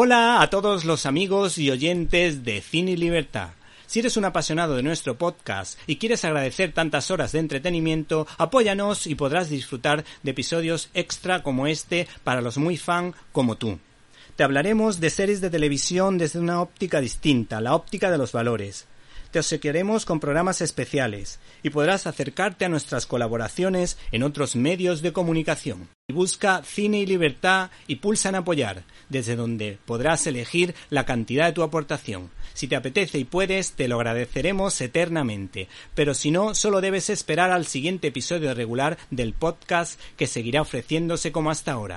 Hola a todos los amigos y oyentes de Cine y Libertad. Si eres un apasionado de nuestro podcast y quieres agradecer tantas horas de entretenimiento, apóyanos y podrás disfrutar de episodios extra como este para los muy fan como tú. Te hablaremos de series de televisión desde una óptica distinta, la óptica de los valores te obsequiaremos con programas especiales y podrás acercarte a nuestras colaboraciones en otros medios de comunicación. Busca Cine y Libertad y pulsa en apoyar, desde donde podrás elegir la cantidad de tu aportación. Si te apetece y puedes, te lo agradeceremos eternamente, pero si no, solo debes esperar al siguiente episodio regular del podcast que seguirá ofreciéndose como hasta ahora.